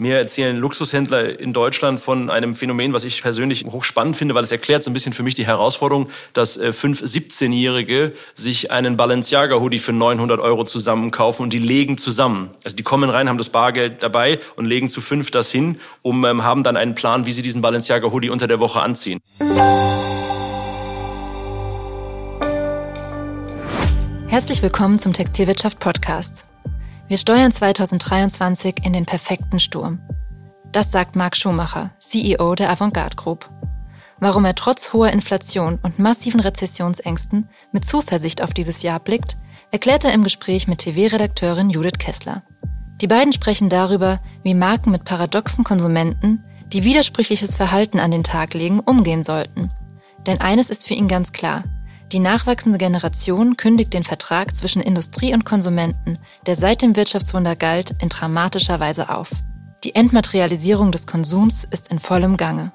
Mir erzählen Luxushändler in Deutschland von einem Phänomen, was ich persönlich hochspannend finde, weil es erklärt so ein bisschen für mich die Herausforderung, dass äh, fünf 17-Jährige sich einen Balenciaga-Hoodie für 900 Euro zusammenkaufen und die legen zusammen. Also die kommen rein, haben das Bargeld dabei und legen zu fünf das hin, um ähm, haben dann einen Plan, wie sie diesen Balenciaga-Hoodie unter der Woche anziehen. Herzlich willkommen zum Textilwirtschaft Podcast. Wir steuern 2023 in den perfekten Sturm. Das sagt Marc Schumacher, CEO der Avantgarde Group. Warum er trotz hoher Inflation und massiven Rezessionsängsten mit Zuversicht auf dieses Jahr blickt, erklärt er im Gespräch mit TV-Redakteurin Judith Kessler. Die beiden sprechen darüber, wie Marken mit paradoxen Konsumenten, die widersprüchliches Verhalten an den Tag legen, umgehen sollten. Denn eines ist für ihn ganz klar – die nachwachsende Generation kündigt den Vertrag zwischen Industrie und Konsumenten, der seit dem Wirtschaftswunder galt, in dramatischer Weise auf. Die Entmaterialisierung des Konsums ist in vollem Gange.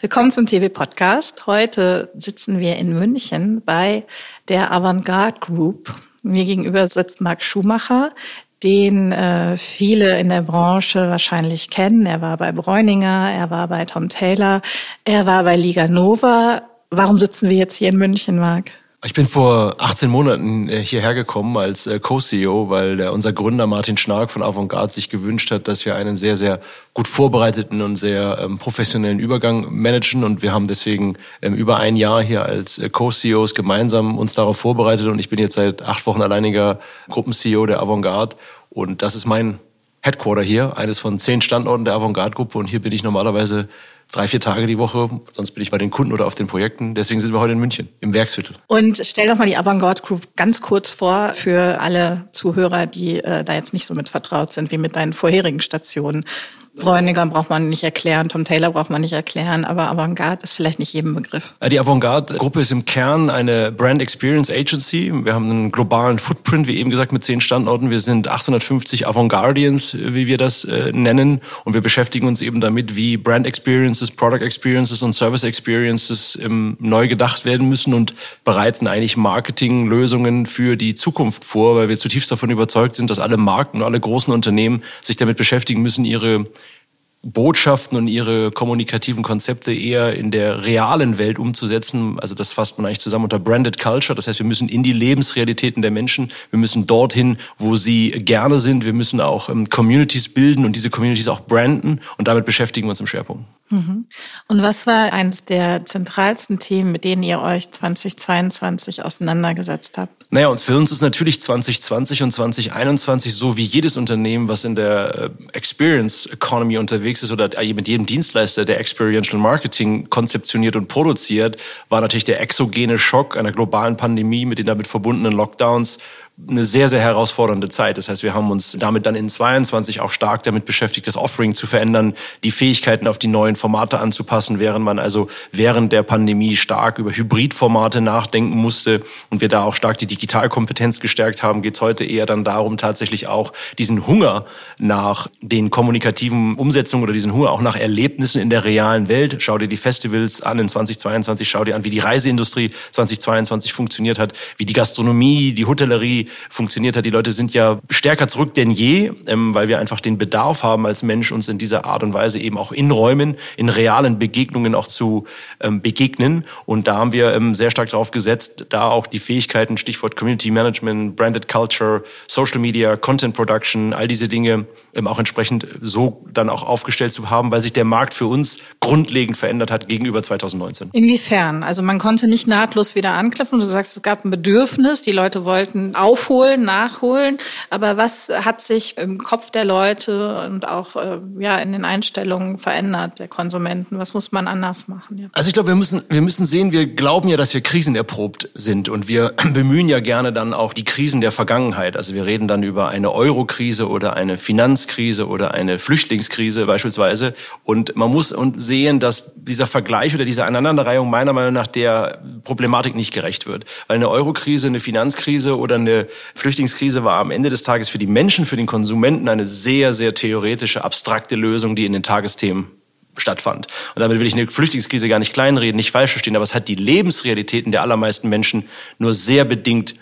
Willkommen zum TV-Podcast. Heute sitzen wir in München bei der Avantgarde Group. Mir gegenüber sitzt Marc Schumacher, den äh, viele in der Branche wahrscheinlich kennen. Er war bei Bräuninger, er war bei Tom Taylor, er war bei Liga Nova. Warum sitzen wir jetzt hier in München, Marc? Ich bin vor 18 Monaten äh, hierher gekommen als äh, Co-CEO, weil unser Gründer Martin Schnark von Avantgarde sich gewünscht hat, dass wir einen sehr, sehr gut vorbereiteten und sehr ähm, professionellen Übergang managen. Und wir haben deswegen ähm, über ein Jahr hier als äh, Co-CEOs gemeinsam uns darauf vorbereitet. Und ich bin jetzt seit acht Wochen alleiniger Gruppen-CEO der Avantgarde. Und das ist mein Headquarter hier, eines von zehn Standorten der Avantgarde-Gruppe. Und hier bin ich normalerweise drei, vier Tage die Woche. Sonst bin ich bei den Kunden oder auf den Projekten. Deswegen sind wir heute in München, im Werksviertel. Und stell doch mal die Avantgarde Group ganz kurz vor für alle Zuhörer, die äh, da jetzt nicht so mit vertraut sind wie mit deinen vorherigen Stationen. Bräuniger braucht man nicht erklären, Tom Taylor braucht man nicht erklären, aber Avantgarde ist vielleicht nicht jedem Begriff. Die Avantgarde-Gruppe ist im Kern eine Brand Experience Agency. Wir haben einen globalen Footprint, wie eben gesagt, mit zehn Standorten. Wir sind 850 Avantgardians, wie wir das äh, nennen. Und wir beschäftigen uns eben damit, wie Brand Experiences, Product Experiences und Service Experiences ähm, neu gedacht werden müssen und bereiten eigentlich Marketinglösungen für die Zukunft vor, weil wir zutiefst davon überzeugt sind, dass alle Marken und alle großen Unternehmen sich damit beschäftigen müssen, ihre Botschaften und ihre kommunikativen Konzepte eher in der realen Welt umzusetzen. Also das fasst man eigentlich zusammen unter Branded Culture. Das heißt, wir müssen in die Lebensrealitäten der Menschen, wir müssen dorthin, wo sie gerne sind. Wir müssen auch ähm, Communities bilden und diese Communities auch branden. Und damit beschäftigen wir uns im Schwerpunkt. Mhm. Und was war eines der zentralsten Themen, mit denen ihr euch 2022 auseinandergesetzt habt? Naja, und für uns ist natürlich 2020 und 2021 so wie jedes Unternehmen, was in der äh, Experience Economy unterwegs ist oder mit jedem Dienstleister, der Experiential Marketing konzeptioniert und produziert, war natürlich der exogene Schock einer globalen Pandemie mit den damit verbundenen Lockdowns eine sehr, sehr herausfordernde Zeit. Das heißt, wir haben uns damit dann in 22 auch stark damit beschäftigt, das Offering zu verändern, die Fähigkeiten auf die neuen Formate anzupassen, während man also während der Pandemie stark über Hybridformate nachdenken musste und wir da auch stark die Digitalkompetenz gestärkt haben, geht es heute eher dann darum, tatsächlich auch diesen Hunger nach den kommunikativen Umsetzungen oder diesen Hunger auch nach Erlebnissen in der realen Welt. Schau dir die Festivals an in 2022, schau dir an, wie die Reiseindustrie 2022 funktioniert hat, wie die Gastronomie, die Hotellerie, funktioniert hat. Die Leute sind ja stärker zurück denn je, ähm, weil wir einfach den Bedarf haben als Mensch, uns in dieser Art und Weise eben auch in Räumen, in realen Begegnungen auch zu ähm, begegnen. Und da haben wir ähm, sehr stark darauf gesetzt, da auch die Fähigkeiten, Stichwort Community Management, Branded Culture, Social Media, Content Production, all diese Dinge ähm, auch entsprechend so dann auch aufgestellt zu haben, weil sich der Markt für uns grundlegend verändert hat gegenüber 2019. Inwiefern? Also man konnte nicht nahtlos wieder anknüpfen. Du sagst, es gab ein Bedürfnis, die Leute wollten auf aufholen, nachholen. Aber was hat sich im Kopf der Leute und auch äh, ja in den Einstellungen verändert der Konsumenten? Was muss man anders machen? Ja. Also ich glaube, wir müssen wir müssen sehen, wir glauben ja, dass wir krisenerprobt sind und wir bemühen ja gerne dann auch die Krisen der Vergangenheit. Also wir reden dann über eine Eurokrise oder eine Finanzkrise oder eine Flüchtlingskrise beispielsweise. Und man muss sehen, dass dieser Vergleich oder diese Aneinanderreihung meiner Meinung nach der Problematik nicht gerecht wird. Weil eine Eurokrise, eine Finanzkrise oder eine Flüchtlingskrise war am Ende des Tages für die Menschen, für den Konsumenten eine sehr, sehr theoretische, abstrakte Lösung, die in den Tagesthemen stattfand. Und damit will ich eine Flüchtlingskrise gar nicht kleinreden, nicht falsch verstehen, aber es hat die Lebensrealitäten der allermeisten Menschen nur sehr bedingt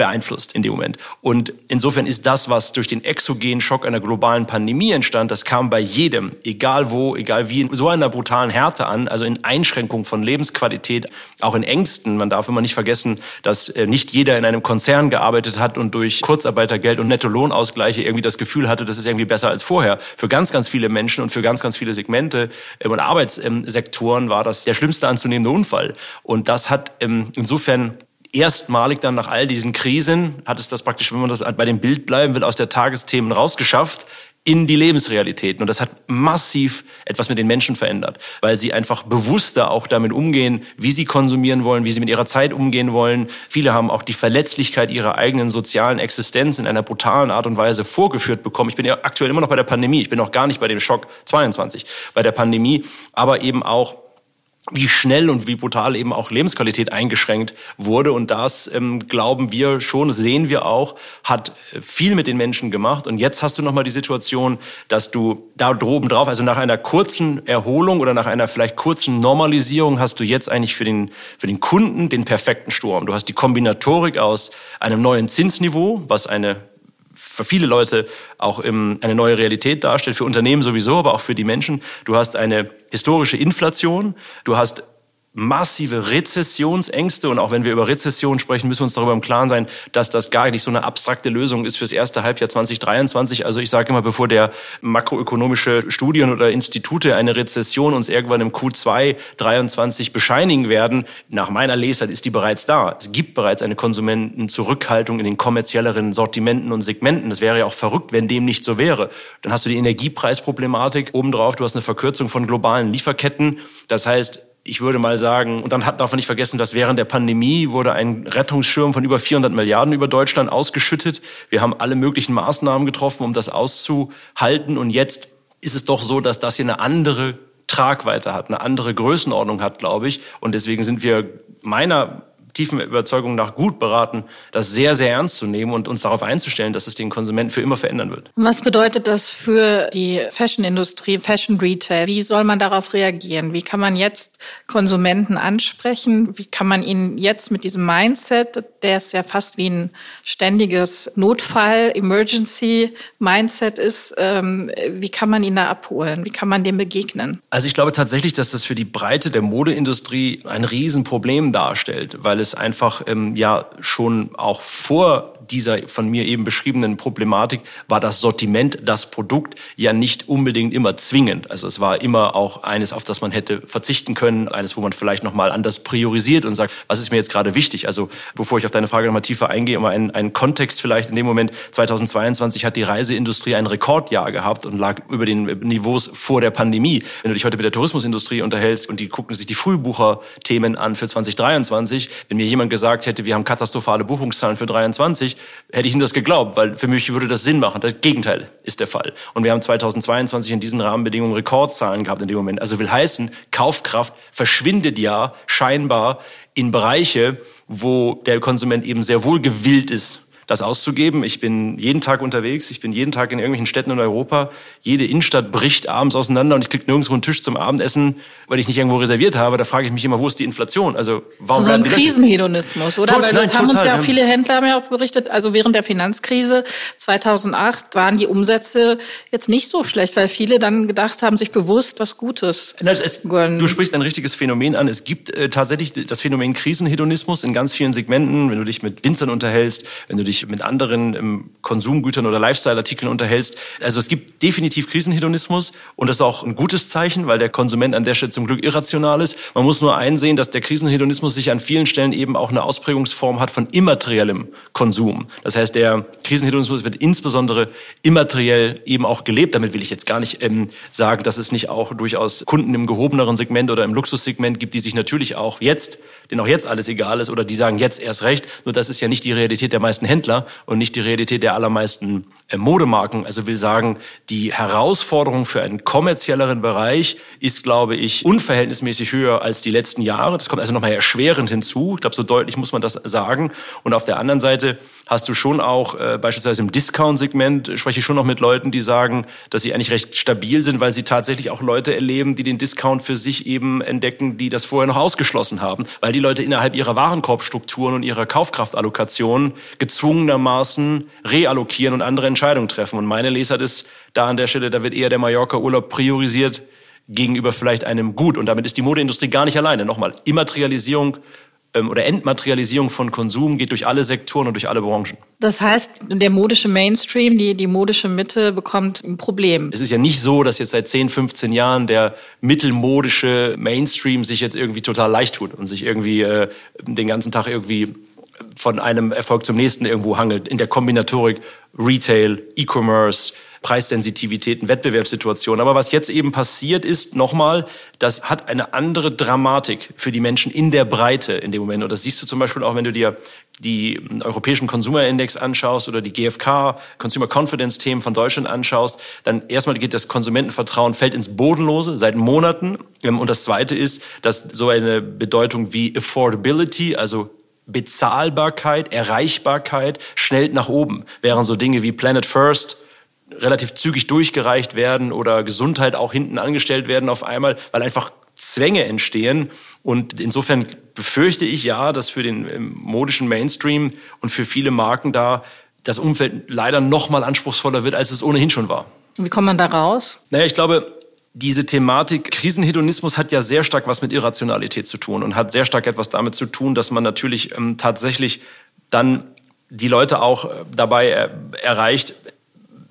beeinflusst in dem Moment. Und insofern ist das, was durch den exogenen Schock einer globalen Pandemie entstand, das kam bei jedem, egal wo, egal wie, in so einer brutalen Härte an, also in Einschränkung von Lebensqualität, auch in Ängsten. Man darf immer nicht vergessen, dass äh, nicht jeder in einem Konzern gearbeitet hat und durch Kurzarbeitergeld und Nettolohnausgleiche irgendwie das Gefühl hatte, das ist irgendwie besser als vorher. Für ganz, ganz viele Menschen und für ganz, ganz viele Segmente äh, und Arbeitssektoren war das der schlimmste anzunehmende Unfall. Und das hat ähm, insofern erstmalig dann nach all diesen Krisen hat es das praktisch, wenn man das bei dem Bild bleiben will, aus der Tagesthemen rausgeschafft in die Lebensrealitäten. Und das hat massiv etwas mit den Menschen verändert, weil sie einfach bewusster auch damit umgehen, wie sie konsumieren wollen, wie sie mit ihrer Zeit umgehen wollen. Viele haben auch die Verletzlichkeit ihrer eigenen sozialen Existenz in einer brutalen Art und Weise vorgeführt bekommen. Ich bin ja aktuell immer noch bei der Pandemie. Ich bin auch gar nicht bei dem Schock 22, bei der Pandemie, aber eben auch wie schnell und wie brutal eben auch Lebensqualität eingeschränkt wurde. Und das ähm, glauben wir schon, sehen wir auch, hat viel mit den Menschen gemacht. Und jetzt hast du nochmal die Situation, dass du da droben drauf, also nach einer kurzen Erholung oder nach einer vielleicht kurzen Normalisierung, hast du jetzt eigentlich für den, für den Kunden den perfekten Sturm. Du hast die Kombinatorik aus einem neuen Zinsniveau, was eine für viele Leute auch eine neue Realität darstellt, für Unternehmen sowieso, aber auch für die Menschen. Du hast eine historische Inflation, du hast massive Rezessionsängste. Und auch wenn wir über Rezession sprechen, müssen wir uns darüber im Klaren sein, dass das gar nicht so eine abstrakte Lösung ist fürs erste Halbjahr 2023. Also ich sage immer, bevor der makroökonomische Studien oder Institute eine Rezession uns irgendwann im Q2 23 bescheinigen werden, nach meiner Lesart ist die bereits da. Es gibt bereits eine Konsumentenzurückhaltung in den kommerzielleren Sortimenten und Segmenten. Das wäre ja auch verrückt, wenn dem nicht so wäre. Dann hast du die Energiepreisproblematik obendrauf. Du hast eine Verkürzung von globalen Lieferketten. Das heißt, ich würde mal sagen, und dann hat, darf man nicht vergessen, dass während der Pandemie wurde ein Rettungsschirm von über 400 Milliarden über Deutschland ausgeschüttet. Wir haben alle möglichen Maßnahmen getroffen, um das auszuhalten. Und jetzt ist es doch so, dass das hier eine andere Tragweite hat, eine andere Größenordnung hat, glaube ich. Und deswegen sind wir meiner tiefen Überzeugung nach gut beraten, das sehr, sehr ernst zu nehmen und uns darauf einzustellen, dass es den Konsumenten für immer verändern wird. Was bedeutet das für die Fashion-Industrie, Fashion Retail? Wie soll man darauf reagieren? Wie kann man jetzt Konsumenten ansprechen? Wie kann man ihnen jetzt mit diesem Mindset, der ist ja fast wie ein ständiges Notfall, Emergency-Mindset ist, ähm, wie kann man ihn da abholen? Wie kann man dem begegnen? Also ich glaube tatsächlich, dass das für die Breite der Modeindustrie ein Riesenproblem darstellt, weil es einfach ähm, ja schon auch vor dieser von mir eben beschriebenen Problematik war das Sortiment, das Produkt ja nicht unbedingt immer zwingend. Also es war immer auch eines, auf das man hätte verzichten können, eines, wo man vielleicht nochmal anders priorisiert und sagt, was ist mir jetzt gerade wichtig? Also bevor ich auf deine Frage nochmal tiefer eingehe, immer einen, einen Kontext vielleicht in dem Moment. 2022 hat die Reiseindustrie ein Rekordjahr gehabt und lag über den Niveaus vor der Pandemie. Wenn du dich heute mit der Tourismusindustrie unterhältst und die gucken sich die Frühbucherthemen an für 2023, wenn mir jemand gesagt hätte, wir haben katastrophale Buchungszahlen für 23, hätte ich ihm das geglaubt, weil für mich würde das Sinn machen. Das Gegenteil ist der Fall. Und wir haben 2022 in diesen Rahmenbedingungen Rekordzahlen gehabt in dem Moment. Also will heißen, Kaufkraft verschwindet ja scheinbar in Bereiche, wo der Konsument eben sehr wohl gewillt ist, das auszugeben. Ich bin jeden Tag unterwegs, ich bin jeden Tag in irgendwelchen Städten in Europa. Jede Innenstadt bricht abends auseinander und ich krieg nirgendwo einen Tisch zum Abendessen, weil ich nicht irgendwo reserviert habe. Da frage ich mich immer, wo ist die Inflation? Also warum so ein Krisenhedonismus, oder? Tot, Weil das nein, haben total, uns ja auch viele Händler haben ja auch berichtet. Also während der Finanzkrise 2008 waren die Umsätze jetzt nicht so schlecht, weil viele dann gedacht haben, sich bewusst was Gutes. Es, du sprichst ein richtiges Phänomen an. Es gibt äh, tatsächlich das Phänomen Krisenhedonismus in ganz vielen Segmenten. Wenn du dich mit Winzern unterhältst, wenn du dich mit anderen ähm, Konsumgütern oder Lifestyle-Artikeln unterhältst. Also es gibt definitiv Krisenhedonismus und das ist auch ein gutes Zeichen, weil der Konsument an der Stelle zum Glück irrational ist. Man muss nur einsehen, dass der Krisenhedonismus sich an vielen Stellen eben auch eine Ausprägungsform hat von immateriellem Konsum. Das heißt, der Krisenhedonismus wird insbesondere immateriell eben auch gelebt. Damit will ich jetzt gar nicht ähm, sagen, dass es nicht auch durchaus Kunden im gehobeneren Segment oder im Luxussegment gibt, die sich natürlich auch jetzt, denen auch jetzt alles egal ist oder die sagen jetzt erst recht. Nur das ist ja nicht die Realität der meisten Händler und nicht die Realität der allermeisten Modemarken. Also will sagen, die Herausforderung für einen kommerzielleren Bereich ist, glaube ich, unverhältnismäßig höher als die letzten Jahre. Das kommt also nochmal erschwerend hinzu. Ich glaube, so deutlich muss man das sagen. Und auf der anderen Seite hast du schon auch äh, beispielsweise im Discount-Segment spreche ich schon noch mit Leuten, die sagen, dass sie eigentlich recht stabil sind, weil sie tatsächlich auch Leute erleben, die den Discount für sich eben entdecken, die das vorher noch ausgeschlossen haben, weil die Leute innerhalb ihrer Warenkorbstrukturen und ihrer Kaufkraftallokation gezwungenermaßen reallokieren und andere Entscheidungen treffen. Und meine Lesart ist da an der Stelle, da wird eher der Mallorca-Urlaub priorisiert gegenüber vielleicht einem Gut. Und damit ist die Modeindustrie gar nicht alleine. Nochmal, Immaterialisierung ähm, oder Entmaterialisierung von Konsum geht durch alle Sektoren und durch alle Branchen. Das heißt, der modische Mainstream, die, die modische Mitte bekommt ein Problem. Es ist ja nicht so, dass jetzt seit 10, 15 Jahren der mittelmodische Mainstream sich jetzt irgendwie total leicht tut und sich irgendwie äh, den ganzen Tag irgendwie von einem Erfolg zum nächsten irgendwo hangelt. In der Kombinatorik Retail, E-Commerce, Preissensitivitäten, Wettbewerbssituationen. Aber was jetzt eben passiert ist, nochmal, das hat eine andere Dramatik für die Menschen in der Breite in dem Moment. Und das siehst du zum Beispiel auch, wenn du dir die europäischen Consumer Index anschaust oder die GfK Consumer Confidence Themen von Deutschland anschaust, dann erstmal geht das Konsumentenvertrauen fällt ins Bodenlose seit Monaten. Und das zweite ist, dass so eine Bedeutung wie Affordability, also Bezahlbarkeit, Erreichbarkeit schnellt nach oben, während so Dinge wie Planet First relativ zügig durchgereicht werden oder Gesundheit auch hinten angestellt werden auf einmal, weil einfach Zwänge entstehen. Und insofern befürchte ich ja, dass für den ähm, modischen Mainstream und für viele Marken da das Umfeld leider noch mal anspruchsvoller wird, als es ohnehin schon war. Wie kommt man da raus? Naja, ich glaube, diese Thematik Krisenhedonismus hat ja sehr stark was mit Irrationalität zu tun und hat sehr stark etwas damit zu tun, dass man natürlich ähm, tatsächlich dann die Leute auch äh, dabei er erreicht,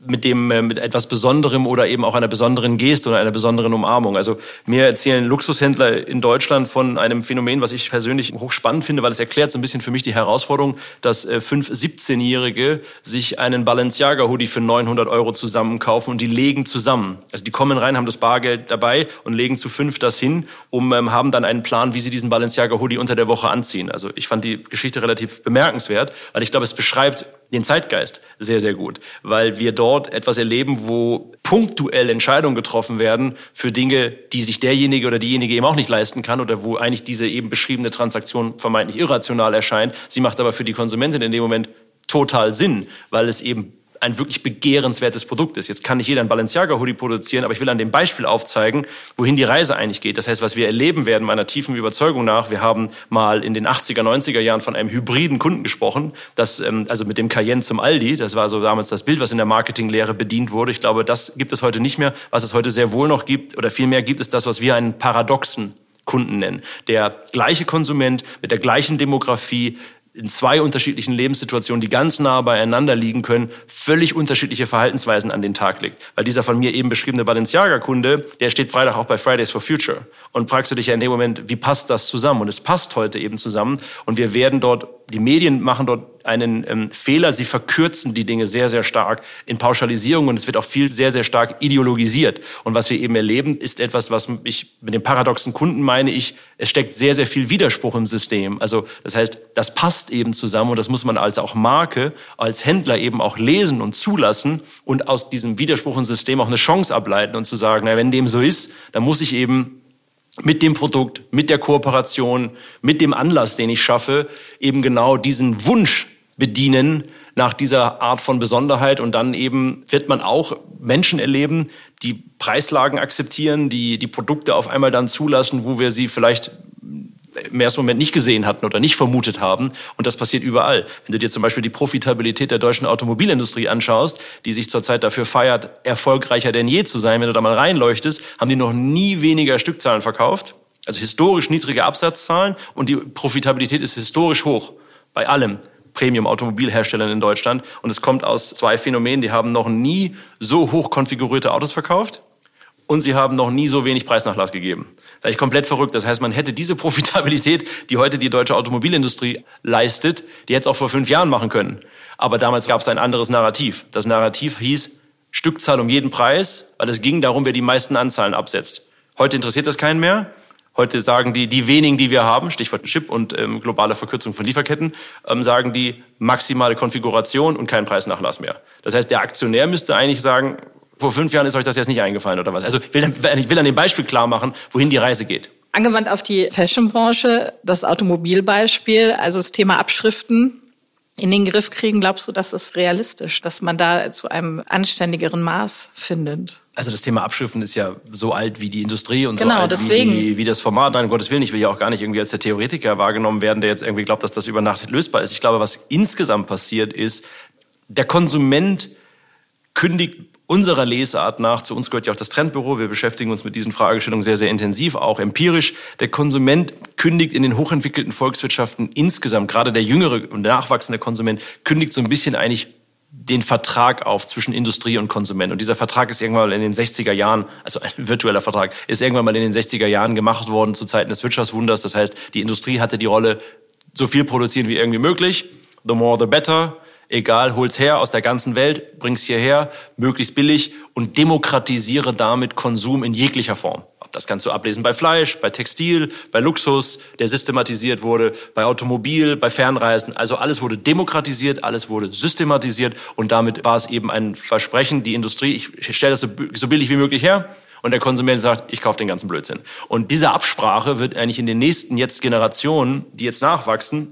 mit dem äh, mit etwas Besonderem oder eben auch einer besonderen Geste oder einer besonderen Umarmung. Also mir erzählen Luxushändler in Deutschland von einem Phänomen, was ich persönlich hochspannend finde, weil es erklärt so ein bisschen für mich die Herausforderung, dass äh, fünf 17-Jährige sich einen Balenciaga Hoodie für 900 Euro zusammenkaufen und die legen zusammen. Also die kommen rein, haben das Bargeld dabei und legen zu fünf das hin, um ähm, haben dann einen Plan, wie sie diesen Balenciaga Hoodie unter der Woche anziehen. Also ich fand die Geschichte relativ bemerkenswert, weil ich glaube, es beschreibt den Zeitgeist sehr, sehr gut, weil wir dort etwas erleben, wo punktuell Entscheidungen getroffen werden für Dinge, die sich derjenige oder diejenige eben auch nicht leisten kann oder wo eigentlich diese eben beschriebene Transaktion vermeintlich irrational erscheint. Sie macht aber für die Konsumentin in dem Moment total Sinn, weil es eben ein wirklich begehrenswertes Produkt ist. Jetzt kann nicht jeder ein Balenciaga-Hoodie produzieren, aber ich will an dem Beispiel aufzeigen, wohin die Reise eigentlich geht. Das heißt, was wir erleben werden, meiner tiefen Überzeugung nach, wir haben mal in den 80er, 90er Jahren von einem hybriden Kunden gesprochen, das, ähm, also mit dem Cayenne zum Aldi, das war so damals das Bild, was in der Marketinglehre bedient wurde. Ich glaube, das gibt es heute nicht mehr. Was es heute sehr wohl noch gibt oder vielmehr gibt, ist das, was wir einen paradoxen Kunden nennen. Der gleiche Konsument mit der gleichen Demografie, in zwei unterschiedlichen Lebenssituationen, die ganz nah beieinander liegen können, völlig unterschiedliche Verhaltensweisen an den Tag legt. Weil dieser von mir eben beschriebene Balenciaga-Kunde, der steht Freitag auch bei Fridays for Future. Und fragst du dich ja in dem Moment, wie passt das zusammen? Und es passt heute eben zusammen. Und wir werden dort, die Medien machen dort einen ähm, Fehler. Sie verkürzen die Dinge sehr, sehr stark in Pauschalisierung und es wird auch viel sehr, sehr stark ideologisiert. Und was wir eben erleben, ist etwas, was ich mit dem paradoxen Kunden meine ich, es steckt sehr, sehr viel Widerspruch im System. Also das heißt, das passt eben zusammen und das muss man als auch Marke, als Händler eben auch lesen und zulassen und aus diesem Widerspruch im System auch eine Chance ableiten und zu sagen, na, wenn dem so ist, dann muss ich eben mit dem Produkt, mit der Kooperation, mit dem Anlass, den ich schaffe, eben genau diesen Wunsch bedienen nach dieser Art von Besonderheit. Und dann eben wird man auch Menschen erleben, die Preislagen akzeptieren, die die Produkte auf einmal dann zulassen, wo wir sie vielleicht im ersten Moment nicht gesehen hatten oder nicht vermutet haben. Und das passiert überall. Wenn du dir zum Beispiel die Profitabilität der deutschen Automobilindustrie anschaust, die sich zurzeit dafür feiert, erfolgreicher denn je zu sein, wenn du da mal reinleuchtest, haben die noch nie weniger Stückzahlen verkauft. Also historisch niedrige Absatzzahlen und die Profitabilität ist historisch hoch. Bei allem. Premium-Automobilherstellern in Deutschland. Und es kommt aus zwei Phänomenen. Die haben noch nie so hoch konfigurierte Autos verkauft und sie haben noch nie so wenig Preisnachlass gegeben. Ist komplett verrückt. Das heißt, man hätte diese Profitabilität, die heute die deutsche Automobilindustrie leistet, die hätte es auch vor fünf Jahren machen können. Aber damals gab es ein anderes Narrativ. Das Narrativ hieß Stückzahl um jeden Preis, weil es ging darum, wer die meisten Anzahlen absetzt. Heute interessiert das keinen mehr. Heute sagen die, die wenigen, die wir haben, Stichwort Chip und ähm, globale Verkürzung von Lieferketten, ähm, sagen die maximale Konfiguration und kein Preisnachlass mehr. Das heißt, der Aktionär müsste eigentlich sagen, vor fünf Jahren ist euch das jetzt nicht eingefallen oder was? Also ich will, ich will an dem Beispiel klar machen, wohin die Reise geht. Angewandt auf die Fashionbranche, das Automobilbeispiel, also das Thema Abschriften in den Griff kriegen, glaubst du, das ist realistisch, dass man da zu einem anständigeren Maß findet? Also das Thema Abschriften ist ja so alt wie die Industrie und genau, so alt deswegen. Wie, wie das Format. Nein, um Gottes Willen, ich will ja auch gar nicht irgendwie als der Theoretiker wahrgenommen werden, der jetzt irgendwie glaubt, dass das über Nacht lösbar ist. Ich glaube, was insgesamt passiert ist, der Konsument kündigt unserer Lesart nach, zu uns gehört ja auch das Trendbüro, wir beschäftigen uns mit diesen Fragestellungen sehr, sehr intensiv, auch empirisch. Der Konsument kündigt in den hochentwickelten Volkswirtschaften insgesamt, gerade der jüngere und nachwachsende Konsument, kündigt so ein bisschen eigentlich den Vertrag auf zwischen Industrie und Konsument. Und dieser Vertrag ist irgendwann mal in den 60er Jahren, also ein virtueller Vertrag, ist irgendwann mal in den 60er Jahren gemacht worden zu Zeiten des Wirtschaftswunders. Das heißt, die Industrie hatte die Rolle, so viel produzieren wie irgendwie möglich. The more, the better egal, hol's her aus der ganzen Welt, bring's hierher, möglichst billig und demokratisiere damit Konsum in jeglicher Form. Das kannst du ablesen bei Fleisch, bei Textil, bei Luxus, der systematisiert wurde, bei Automobil, bei Fernreisen. Also alles wurde demokratisiert, alles wurde systematisiert und damit war es eben ein Versprechen, die Industrie, ich stelle das so billig wie möglich her, und der Konsument sagt, ich kaufe den ganzen Blödsinn. Und diese Absprache wird eigentlich in den nächsten jetzt Generationen, die jetzt nachwachsen,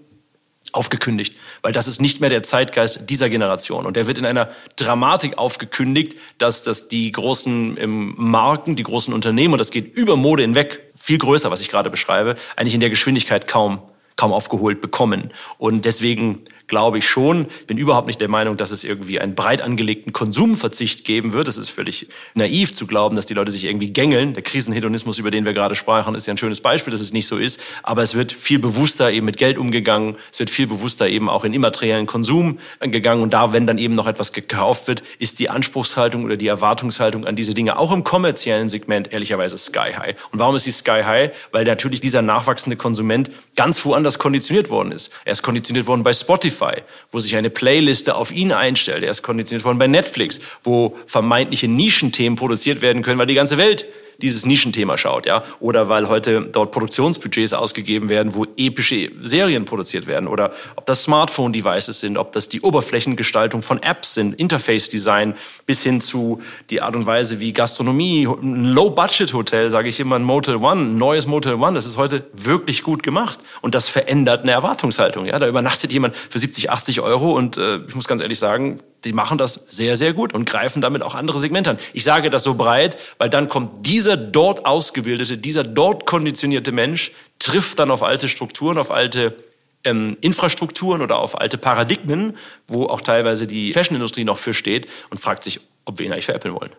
aufgekündigt, weil das ist nicht mehr der Zeitgeist dieser Generation. Und der wird in einer Dramatik aufgekündigt, dass, dass die großen Marken, die großen Unternehmen, und das geht über Mode hinweg, viel größer, was ich gerade beschreibe, eigentlich in der Geschwindigkeit kaum, kaum aufgeholt bekommen. Und deswegen glaube ich schon. Bin überhaupt nicht der Meinung, dass es irgendwie einen breit angelegten Konsumverzicht geben wird. Es ist völlig naiv zu glauben, dass die Leute sich irgendwie gängeln. Der Krisenhedonismus, über den wir gerade sprachen, ist ja ein schönes Beispiel, dass es nicht so ist. Aber es wird viel bewusster eben mit Geld umgegangen. Es wird viel bewusster eben auch in immateriellen Konsum gegangen. Und da, wenn dann eben noch etwas gekauft wird, ist die Anspruchshaltung oder die Erwartungshaltung an diese Dinge auch im kommerziellen Segment ehrlicherweise sky high. Und warum ist sie sky high? Weil natürlich dieser nachwachsende Konsument ganz woanders konditioniert worden ist. Er ist konditioniert worden bei Spotify Spotify, wo sich eine Playliste auf ihn einstellt. Er ist konditioniert worden bei Netflix, wo vermeintliche Nischenthemen produziert werden können, weil die ganze Welt dieses Nischenthema schaut, ja, oder weil heute dort Produktionsbudgets ausgegeben werden, wo epische Serien produziert werden, oder ob das Smartphone-Devices sind, ob das die Oberflächengestaltung von Apps sind, Interface-Design, bis hin zu die Art und Weise, wie Gastronomie, ein Low-Budget-Hotel, sage ich immer, ein Motel One, ein neues Motel One, das ist heute wirklich gut gemacht. Und das verändert eine Erwartungshaltung, ja, da übernachtet jemand für 70, 80 Euro und äh, ich muss ganz ehrlich sagen, die machen das sehr, sehr gut und greifen damit auch andere Segmente an. Ich sage das so breit, weil dann kommt dieser dort ausgebildete, dieser dort konditionierte Mensch, trifft dann auf alte Strukturen, auf alte ähm, Infrastrukturen oder auf alte Paradigmen, wo auch teilweise die Fashionindustrie noch für steht und fragt sich, ob wir ihn eigentlich veräppeln wollen.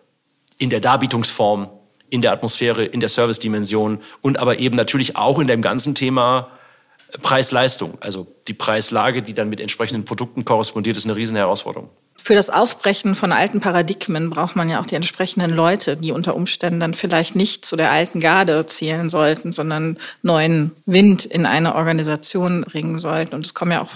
In der Darbietungsform, in der Atmosphäre, in der Service-Dimension und aber eben natürlich auch in dem ganzen Thema Preis-Leistung. Also die Preislage, die dann mit entsprechenden Produkten korrespondiert, ist eine riesen Herausforderung. Für das Aufbrechen von alten Paradigmen braucht man ja auch die entsprechenden Leute, die unter Umständen dann vielleicht nicht zu der alten Garde zählen sollten, sondern neuen Wind in eine Organisation bringen sollten. Und es kommen ja auch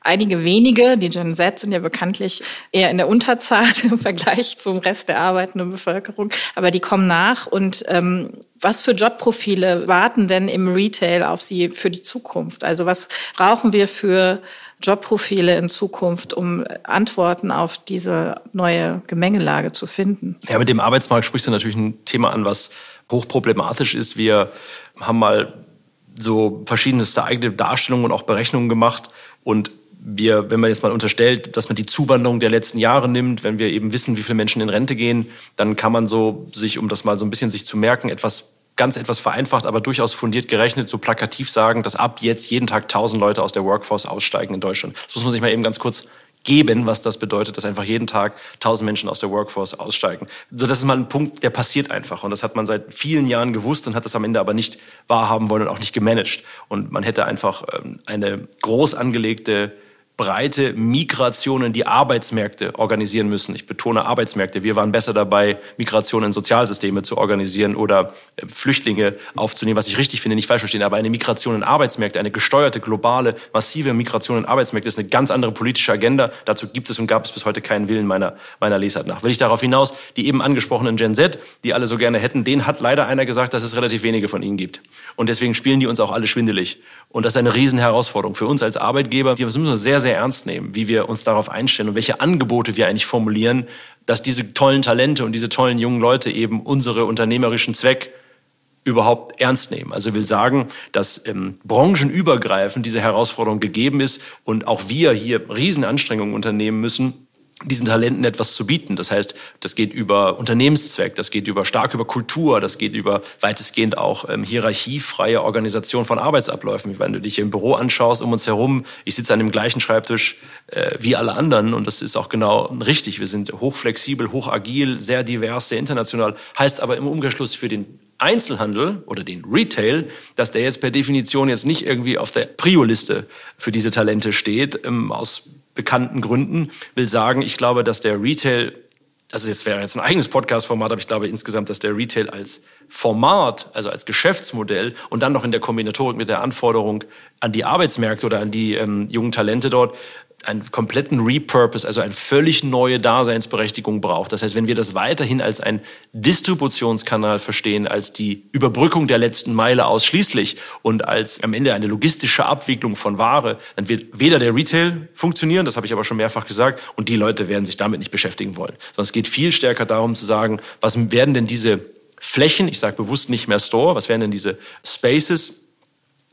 einige wenige, die Gen Z sind ja bekanntlich eher in der Unterzahl im Vergleich zum Rest der arbeitenden Bevölkerung, aber die kommen nach. Und ähm, was für Jobprofile warten denn im Retail auf sie für die Zukunft? Also was brauchen wir für Jobprofile in Zukunft, um Antworten auf diese neue Gemengelage zu finden. Ja, mit dem Arbeitsmarkt sprichst du natürlich ein Thema an, was hochproblematisch ist. Wir haben mal so verschiedenste eigene Darstellungen und auch Berechnungen gemacht und wir, wenn man jetzt mal unterstellt, dass man die Zuwanderung der letzten Jahre nimmt, wenn wir eben wissen, wie viele Menschen in Rente gehen, dann kann man so sich, um das mal so ein bisschen sich zu merken, etwas ganz etwas vereinfacht, aber durchaus fundiert gerechnet, so plakativ sagen, dass ab jetzt jeden Tag tausend Leute aus der Workforce aussteigen in Deutschland. Das muss man sich mal eben ganz kurz geben, was das bedeutet, dass einfach jeden Tag tausend Menschen aus der Workforce aussteigen. So, das ist mal ein Punkt, der passiert einfach. Und das hat man seit vielen Jahren gewusst und hat das am Ende aber nicht wahrhaben wollen und auch nicht gemanagt. Und man hätte einfach ähm, eine groß angelegte breite Migration in die Arbeitsmärkte organisieren müssen. Ich betone Arbeitsmärkte. Wir waren besser dabei, Migration in Sozialsysteme zu organisieren oder äh, Flüchtlinge aufzunehmen, was ich richtig finde, nicht falsch verstehen, aber eine Migration in Arbeitsmärkte, eine gesteuerte, globale, massive Migration in Arbeitsmärkte ist eine ganz andere politische Agenda. Dazu gibt es und gab es bis heute keinen Willen meiner, meiner Lesart nach. Will ich darauf hinaus, die eben angesprochenen Gen Z, die alle so gerne hätten, denen hat leider einer gesagt, dass es relativ wenige von ihnen gibt. Und deswegen spielen die uns auch alle schwindelig. Und das ist eine Riesenherausforderung für uns als Arbeitgeber. Das müssen wir sehr, sehr ernst nehmen, wie wir uns darauf einstellen und welche Angebote wir eigentlich formulieren, dass diese tollen Talente und diese tollen jungen Leute eben unsere unternehmerischen Zweck überhaupt ernst nehmen. Also will sagen, dass ähm, branchenübergreifend diese Herausforderung gegeben ist und auch wir hier Riesenanstrengungen unternehmen müssen, diesen Talenten etwas zu bieten. Das heißt, das geht über Unternehmenszweck, das geht über stark über Kultur, das geht über weitestgehend auch ähm, hierarchiefreie Organisation von Arbeitsabläufen. Wenn du dich im Büro anschaust, um uns herum, ich sitze an dem gleichen Schreibtisch äh, wie alle anderen und das ist auch genau richtig. Wir sind hochflexibel, hochagil, sehr divers, sehr international. Heißt aber im Umkehrschluss für den Einzelhandel oder den Retail, dass der jetzt per Definition jetzt nicht irgendwie auf der Prio-Liste für diese Talente steht, ähm, aus bekannten Gründen, will sagen, ich glaube, dass der Retail, also jetzt wäre jetzt ein eigenes Podcast-Format, aber ich glaube insgesamt, dass der Retail als Format, also als Geschäftsmodell und dann noch in der Kombinatorik mit der Anforderung an die Arbeitsmärkte oder an die ähm, jungen Talente dort einen kompletten Repurpose, also eine völlig neue Daseinsberechtigung braucht. Das heißt, wenn wir das weiterhin als ein Distributionskanal verstehen, als die Überbrückung der letzten Meile ausschließlich und als am Ende eine logistische Abwicklung von Ware, dann wird weder der Retail funktionieren, das habe ich aber schon mehrfach gesagt, und die Leute werden sich damit nicht beschäftigen wollen. Sondern es geht viel stärker darum zu sagen, was werden denn diese Flächen, ich sage bewusst nicht mehr Store, was werden denn diese Spaces,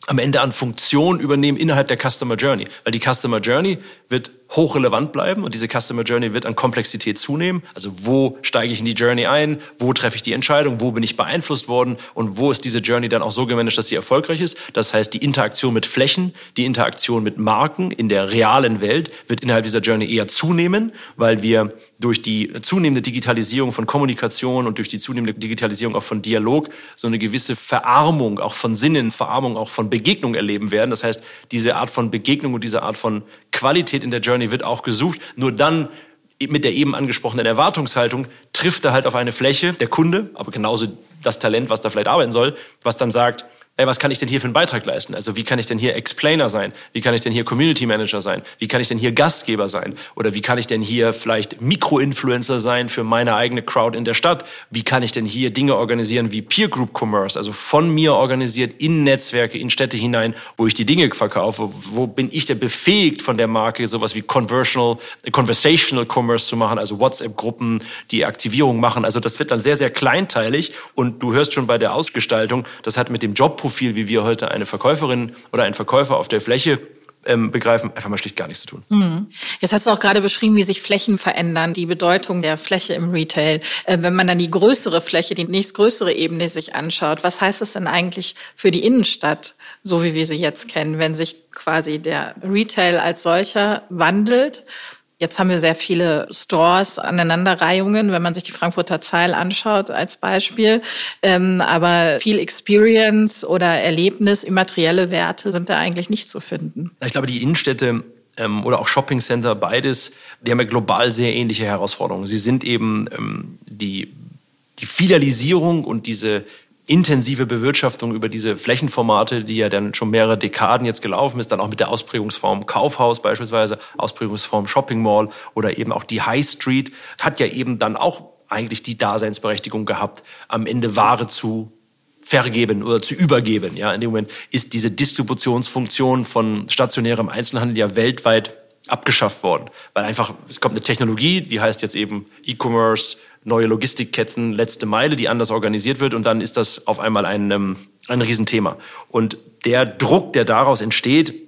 am Ende an Funktion übernehmen innerhalb der Customer Journey. Weil die Customer Journey wird hochrelevant bleiben und diese Customer Journey wird an Komplexität zunehmen. Also wo steige ich in die Journey ein? Wo treffe ich die Entscheidung? Wo bin ich beeinflusst worden? Und wo ist diese Journey dann auch so gemanagt, dass sie erfolgreich ist? Das heißt, die Interaktion mit Flächen, die Interaktion mit Marken in der realen Welt wird innerhalb dieser Journey eher zunehmen, weil wir durch die zunehmende Digitalisierung von Kommunikation und durch die zunehmende Digitalisierung auch von Dialog so eine gewisse Verarmung auch von Sinnen, Verarmung auch von Begegnung erleben werden. Das heißt, diese Art von Begegnung und diese Art von Qualität in der Journey wird auch gesucht. Nur dann mit der eben angesprochenen Erwartungshaltung trifft er halt auf eine Fläche, der Kunde, aber genauso das Talent, was da vielleicht arbeiten soll, was dann sagt, ey, was kann ich denn hier für einen Beitrag leisten? Also wie kann ich denn hier Explainer sein? Wie kann ich denn hier Community Manager sein? Wie kann ich denn hier Gastgeber sein? Oder wie kann ich denn hier vielleicht Mikroinfluencer sein für meine eigene Crowd in der Stadt? Wie kann ich denn hier Dinge organisieren wie Peer Group Commerce, also von mir organisiert in Netzwerke, in Städte hinein, wo ich die Dinge verkaufe? Wo bin ich denn befähigt von der Marke, sowas wie Conversational, Conversational Commerce zu machen, also WhatsApp-Gruppen, die Aktivierung machen? Also das wird dann sehr, sehr kleinteilig und du hörst schon bei der Ausgestaltung, das hat mit dem Job Jobprofil, wie wir heute eine Verkäuferin oder einen Verkäufer auf der Fläche ähm, begreifen, einfach mal schlicht gar nichts zu tun. Mhm. Jetzt hast du auch gerade beschrieben, wie sich Flächen verändern, die Bedeutung der Fläche im Retail. Äh, wenn man dann die größere Fläche, die nächstgrößere Ebene sich anschaut, was heißt das denn eigentlich für die Innenstadt, so wie wir sie jetzt kennen, wenn sich quasi der Retail als solcher wandelt? Jetzt haben wir sehr viele Stores, Aneinanderreihungen, wenn man sich die Frankfurter Zeil anschaut als Beispiel. Ähm, aber viel Experience oder Erlebnis, immaterielle Werte sind da eigentlich nicht zu finden. Ich glaube, die Innenstädte ähm, oder auch Shoppingcenter, beides, die haben ja global sehr ähnliche Herausforderungen. Sie sind eben ähm, die, die Filialisierung und diese intensive Bewirtschaftung über diese Flächenformate, die ja dann schon mehrere Dekaden jetzt gelaufen ist, dann auch mit der Ausprägungsform Kaufhaus beispielsweise, Ausprägungsform Shopping Mall oder eben auch die High Street, hat ja eben dann auch eigentlich die Daseinsberechtigung gehabt, am Ende Ware zu vergeben oder zu übergeben. Ja, in dem Moment ist diese Distributionsfunktion von stationärem Einzelhandel ja weltweit abgeschafft worden, weil einfach es kommt eine Technologie, die heißt jetzt eben E-Commerce, neue Logistikketten, letzte Meile, die anders organisiert wird und dann ist das auf einmal ein, ähm, ein Riesenthema. Und der Druck, der daraus entsteht,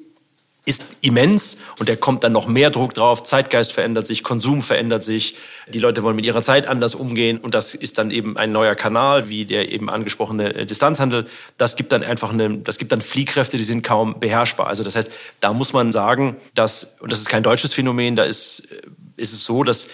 ist immens und der kommt dann noch mehr Druck drauf. Zeitgeist verändert sich, Konsum verändert sich, die Leute wollen mit ihrer Zeit anders umgehen und das ist dann eben ein neuer Kanal, wie der eben angesprochene äh, Distanzhandel. Das gibt dann einfach eine, das gibt dann Fliehkräfte, die sind kaum beherrschbar. Also das heißt, da muss man sagen, dass, und das ist kein deutsches Phänomen, da ist, äh, ist es so, dass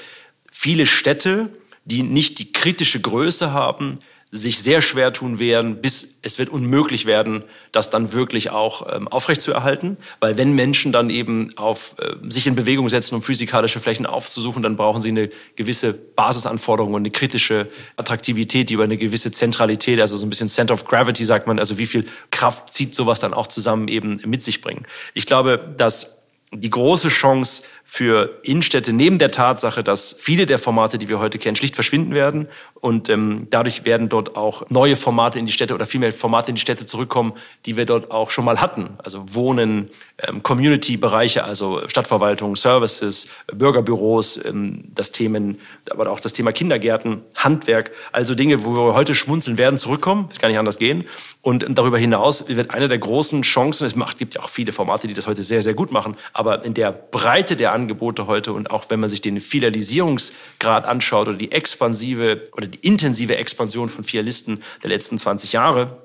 viele Städte die nicht die kritische Größe haben, sich sehr schwer tun werden, bis es wird unmöglich werden, das dann wirklich auch ähm, aufrechtzuerhalten. Weil wenn Menschen dann eben auf äh, sich in Bewegung setzen, um physikalische Flächen aufzusuchen, dann brauchen sie eine gewisse Basisanforderung und eine kritische Attraktivität, die über eine gewisse Zentralität, also so ein bisschen Center of Gravity sagt man, also wie viel Kraft zieht sowas dann auch zusammen eben mit sich bringen. Ich glaube, dass die große Chance für Innenstädte neben der Tatsache, dass viele der Formate, die wir heute kennen, schlicht verschwinden werden und ähm, dadurch werden dort auch neue Formate in die Städte oder vielmehr Formate in die Städte zurückkommen, die wir dort auch schon mal hatten. Also Wohnen, ähm, Community-Bereiche, also Stadtverwaltung, Services, Bürgerbüros, ähm, das Themen, aber auch das Thema Kindergärten, Handwerk, also Dinge, wo wir heute schmunzeln werden, zurückkommen. Das kann nicht anders gehen. Und darüber hinaus wird eine der großen Chancen, es macht, gibt ja auch viele Formate, die das heute sehr, sehr gut machen, aber in der Breite der Angebote heute und auch wenn man sich den Filialisierungsgrad anschaut oder die expansive oder die intensive Expansion von Filialisten der letzten 20 Jahre,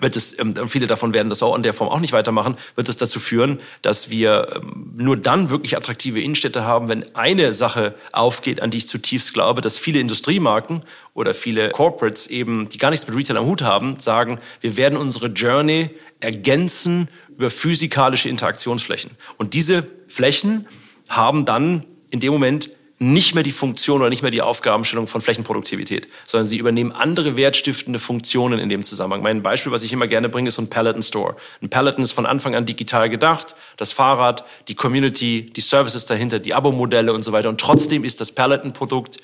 wird es, ähm, viele davon werden das auch in der Form auch nicht weitermachen, wird es dazu führen, dass wir ähm, nur dann wirklich attraktive Innenstädte haben, wenn eine Sache aufgeht, an die ich zutiefst glaube, dass viele Industriemarken oder viele Corporates eben, die gar nichts mit Retail am Hut haben, sagen, wir werden unsere Journey ergänzen über physikalische Interaktionsflächen. Und diese Flächen haben dann in dem Moment nicht mehr die Funktion oder nicht mehr die Aufgabenstellung von Flächenproduktivität, sondern sie übernehmen andere wertstiftende Funktionen in dem Zusammenhang. Mein Beispiel, was ich immer gerne bringe, ist so ein Peloton Store. Ein Peloton ist von Anfang an digital gedacht, das Fahrrad, die Community, die Services dahinter, die Abo-Modelle und so weiter. Und trotzdem ist das Peloton-Produkt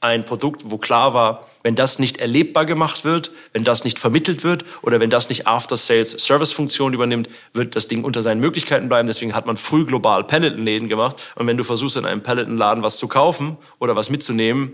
ein Produkt, wo klar war, wenn das nicht erlebbar gemacht wird, wenn das nicht vermittelt wird oder wenn das nicht After-Sales-Service-Funktion übernimmt, wird das Ding unter seinen Möglichkeiten bleiben. Deswegen hat man früh global Peloton-Läden gemacht. Und wenn du versuchst, in einem Peloton-Laden was zu kaufen oder was mitzunehmen,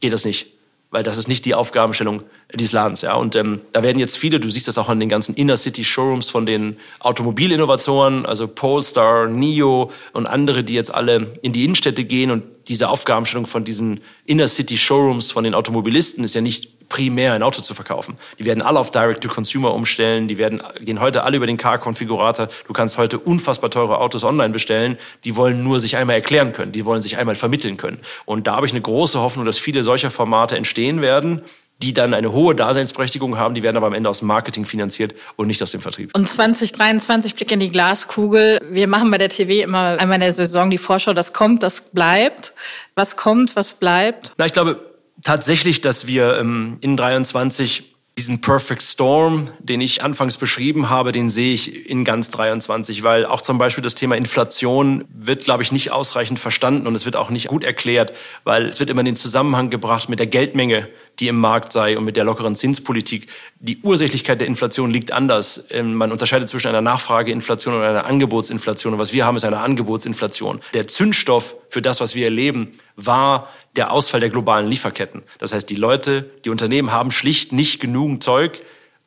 geht das nicht weil das ist nicht die Aufgabenstellung dieses Ladens. Ja. Und ähm, da werden jetzt viele, du siehst das auch an den ganzen Inner-City-Showrooms von den Automobilinnovatoren, also Polestar, NIO und andere, die jetzt alle in die Innenstädte gehen und diese Aufgabenstellung von diesen Inner-City-Showrooms von den Automobilisten ist ja nicht primär ein Auto zu verkaufen. Die werden alle auf Direct-to-Consumer umstellen, die werden, gehen heute alle über den Car-Konfigurator. Du kannst heute unfassbar teure Autos online bestellen. Die wollen nur sich einmal erklären können, die wollen sich einmal vermitteln können. Und da habe ich eine große Hoffnung, dass viele solcher Formate entstehen werden, die dann eine hohe Daseinsberechtigung haben, die werden aber am Ende aus dem Marketing finanziert und nicht aus dem Vertrieb. Und 2023 Blick in die Glaskugel. Wir machen bei der TV immer einmal in der Saison die Vorschau, das kommt, das bleibt. Was kommt, was bleibt? Na, ich glaube, tatsächlich, dass wir ähm, in 23 diesen Perfect Storm, den ich anfangs beschrieben habe, den sehe ich in ganz 23, weil auch zum Beispiel das Thema Inflation wird, glaube ich, nicht ausreichend verstanden und es wird auch nicht gut erklärt, weil es wird immer in den Zusammenhang gebracht mit der Geldmenge, die im Markt sei und mit der lockeren Zinspolitik. Die Ursächlichkeit der Inflation liegt anders. Ähm, man unterscheidet zwischen einer Nachfrageinflation und einer Angebotsinflation. Und was wir haben, ist eine Angebotsinflation. Der Zündstoff für das, was wir erleben, war der Ausfall der globalen Lieferketten. Das heißt, die Leute, die Unternehmen haben schlicht nicht genug Zeug,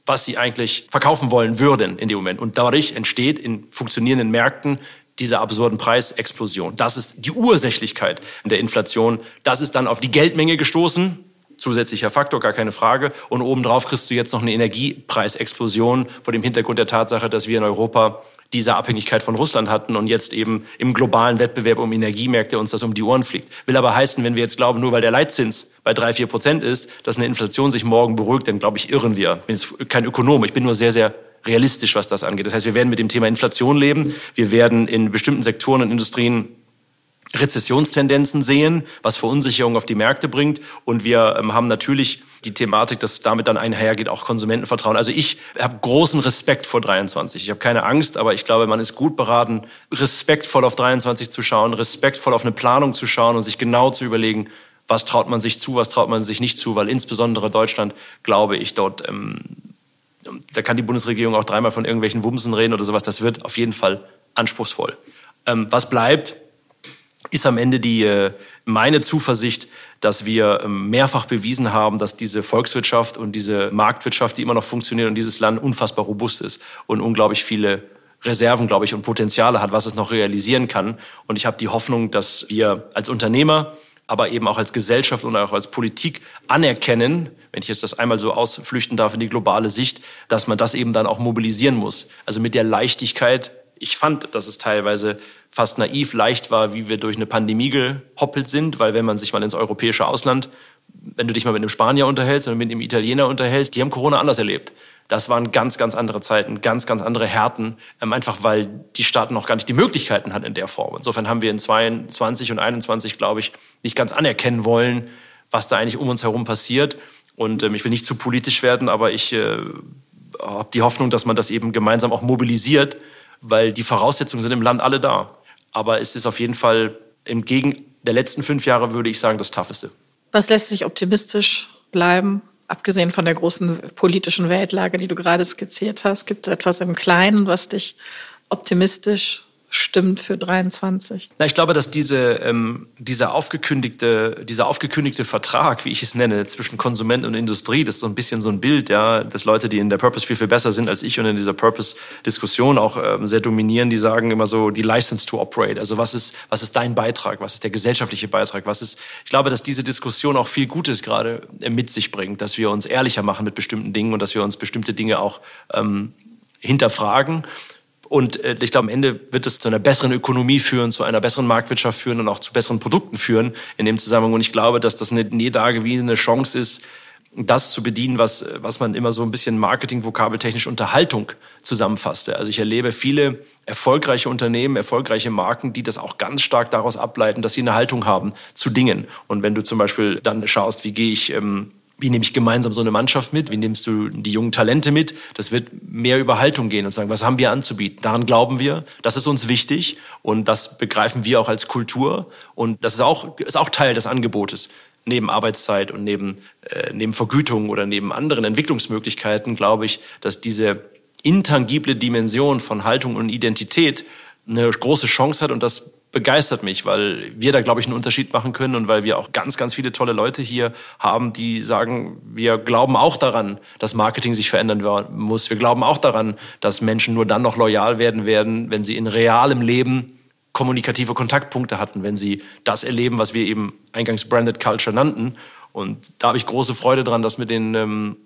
was sie eigentlich verkaufen wollen würden in dem Moment. Und dadurch entsteht in funktionierenden Märkten diese absurden Preisexplosion. Das ist die Ursächlichkeit der Inflation. Das ist dann auf die Geldmenge gestoßen. Zusätzlicher Faktor, gar keine Frage. Und obendrauf kriegst du jetzt noch eine Energiepreisexplosion vor dem Hintergrund der Tatsache, dass wir in Europa diese Abhängigkeit von Russland hatten und jetzt eben im globalen Wettbewerb um Energiemärkte uns das um die Ohren fliegt. Will aber heißen, wenn wir jetzt glauben, nur weil der Leitzins bei drei, vier Prozent ist, dass eine Inflation sich morgen beruhigt, dann glaube ich, irren wir. Ich bin jetzt kein Ökonom, ich bin nur sehr, sehr realistisch, was das angeht. Das heißt, wir werden mit dem Thema Inflation leben. Wir werden in bestimmten Sektoren und Industrien Rezessionstendenzen sehen, was Verunsicherung auf die Märkte bringt. Und wir ähm, haben natürlich die Thematik, dass damit dann einhergeht, auch Konsumentenvertrauen. Also ich habe großen Respekt vor 23. Ich habe keine Angst, aber ich glaube, man ist gut beraten, respektvoll auf 23 zu schauen, respektvoll auf eine Planung zu schauen und sich genau zu überlegen, was traut man sich zu, was traut man sich nicht zu, weil insbesondere Deutschland, glaube ich, dort, ähm, da kann die Bundesregierung auch dreimal von irgendwelchen Wumsen reden oder sowas, das wird auf jeden Fall anspruchsvoll. Ähm, was bleibt, ist am Ende die äh, meine Zuversicht, dass wir ähm, mehrfach bewiesen haben, dass diese Volkswirtschaft und diese Marktwirtschaft, die immer noch funktioniert und dieses Land unfassbar robust ist und unglaublich viele Reserven, glaube ich, und Potenziale hat, was es noch realisieren kann. Und ich habe die Hoffnung, dass wir als Unternehmer, aber eben auch als Gesellschaft und auch als Politik anerkennen, wenn ich jetzt das einmal so ausflüchten darf in die globale Sicht, dass man das eben dann auch mobilisieren muss. Also mit der Leichtigkeit. Ich fand, dass es teilweise fast naiv leicht war, wie wir durch eine Pandemie gehoppelt sind, weil wenn man sich mal ins europäische Ausland wenn du dich mal mit einem Spanier unterhältst oder mit einem Italiener unterhältst, die haben Corona anders erlebt. Das waren ganz, ganz andere Zeiten, ganz, ganz andere Härten, ähm, einfach weil die Staaten noch gar nicht die Möglichkeiten hatten in der Form. Insofern haben wir in 22 und 21, glaube ich, nicht ganz anerkennen wollen, was da eigentlich um uns herum passiert. Und ähm, ich will nicht zu politisch werden, aber ich äh, habe die Hoffnung, dass man das eben gemeinsam auch mobilisiert, weil die Voraussetzungen sind im Land alle da. Aber es ist auf jeden Fall entgegen der letzten fünf Jahre, würde ich sagen, das Tougheste. Was lässt sich optimistisch bleiben? abgesehen von der großen politischen Weltlage, die du gerade skizziert hast, gibt es etwas im Kleinen, was dich optimistisch stimmt für 23? Na, ich glaube, dass diese, ähm, dieser, aufgekündigte, dieser aufgekündigte Vertrag, wie ich es nenne, zwischen Konsument und Industrie, das ist so ein bisschen so ein Bild, ja, dass Leute, die in der Purpose viel, viel besser sind als ich und in dieser Purpose-Diskussion auch ähm, sehr dominieren, die sagen immer so, die License to Operate. Also was ist, was ist dein Beitrag? Was ist der gesellschaftliche Beitrag? Was ist, ich glaube, dass diese Diskussion auch viel Gutes gerade äh, mit sich bringt, dass wir uns ehrlicher machen mit bestimmten Dingen und dass wir uns bestimmte Dinge auch ähm, hinterfragen und äh, ich glaube, am Ende wird es zu einer besseren Ökonomie führen, zu einer besseren Marktwirtschaft führen und auch zu besseren Produkten führen in dem Zusammenhang. Und ich glaube, dass das eine nie dagewiesene Chance ist, das zu bedienen, was, was man immer so ein bisschen marketing-vokabeltechnisch Unterhaltung zusammenfasste. Also ich erlebe viele erfolgreiche Unternehmen, erfolgreiche Marken, die das auch ganz stark daraus ableiten, dass sie eine Haltung haben zu Dingen. Und wenn du zum Beispiel dann schaust, wie gehe ich ähm, wie nehme ich gemeinsam so eine Mannschaft mit? Wie nimmst du die jungen Talente mit? Das wird mehr über Haltung gehen und sagen, was haben wir anzubieten? Daran glauben wir, das ist uns wichtig und das begreifen wir auch als Kultur und das ist auch, ist auch Teil des Angebotes. Neben Arbeitszeit und neben, äh, neben Vergütung oder neben anderen Entwicklungsmöglichkeiten glaube ich, dass diese intangible Dimension von Haltung und Identität eine große Chance hat und das begeistert mich, weil wir da, glaube ich, einen Unterschied machen können und weil wir auch ganz, ganz viele tolle Leute hier haben, die sagen, wir glauben auch daran, dass Marketing sich verändern muss. Wir glauben auch daran, dass Menschen nur dann noch loyal werden werden, wenn sie in realem Leben kommunikative Kontaktpunkte hatten, wenn sie das erleben, was wir eben eingangs Branded Culture nannten. Und da habe ich große Freude dran, das mit den ähm,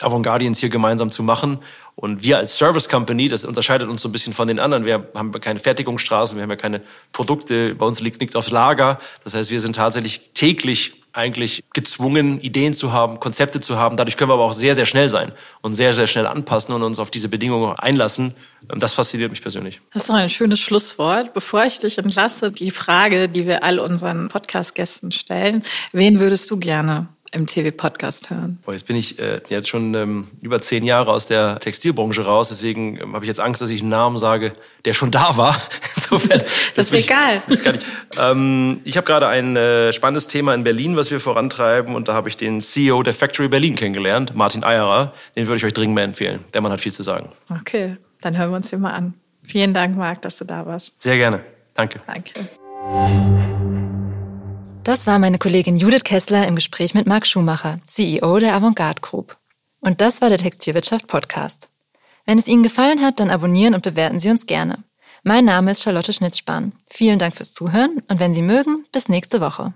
Avantgardians hier gemeinsam zu machen. Und wir als Service Company, das unterscheidet uns so ein bisschen von den anderen. Wir haben keine Fertigungsstraßen, wir haben ja keine Produkte, bei uns liegt nichts aufs Lager. Das heißt, wir sind tatsächlich täglich eigentlich gezwungen, Ideen zu haben, Konzepte zu haben. Dadurch können wir aber auch sehr, sehr schnell sein und sehr, sehr schnell anpassen und uns auf diese Bedingungen einlassen. Das fasziniert mich persönlich. Das ist doch ein schönes Schlusswort. Bevor ich dich entlasse, die Frage, die wir all unseren Podcast-Gästen stellen. Wen würdest du gerne im TV-Podcast hören? Boah, jetzt bin ich äh, jetzt schon ähm, über zehn Jahre aus der Textilbranche raus, deswegen ähm, habe ich jetzt Angst, dass ich einen Namen sage, der schon da war. Insofern, das, ist egal. Ich, das kann ich ähm, ich habe gerade ein äh, spannendes Thema in Berlin, was wir vorantreiben und da habe ich den CEO der Factory Berlin kennengelernt, Martin Eyerer. Den würde ich euch dringend mal empfehlen. Der Mann hat viel zu sagen. Okay, dann hören wir uns den mal an. Vielen Dank, Marc, dass du da warst. Sehr gerne. Danke. Danke. Das war meine Kollegin Judith Kessler im Gespräch mit Marc Schumacher, CEO der Avantgarde Group. Und das war der Textilwirtschaft Podcast. Wenn es Ihnen gefallen hat, dann abonnieren und bewerten Sie uns gerne. Mein Name ist Charlotte Schnitzspahn. Vielen Dank fürs Zuhören und wenn Sie mögen, bis nächste Woche.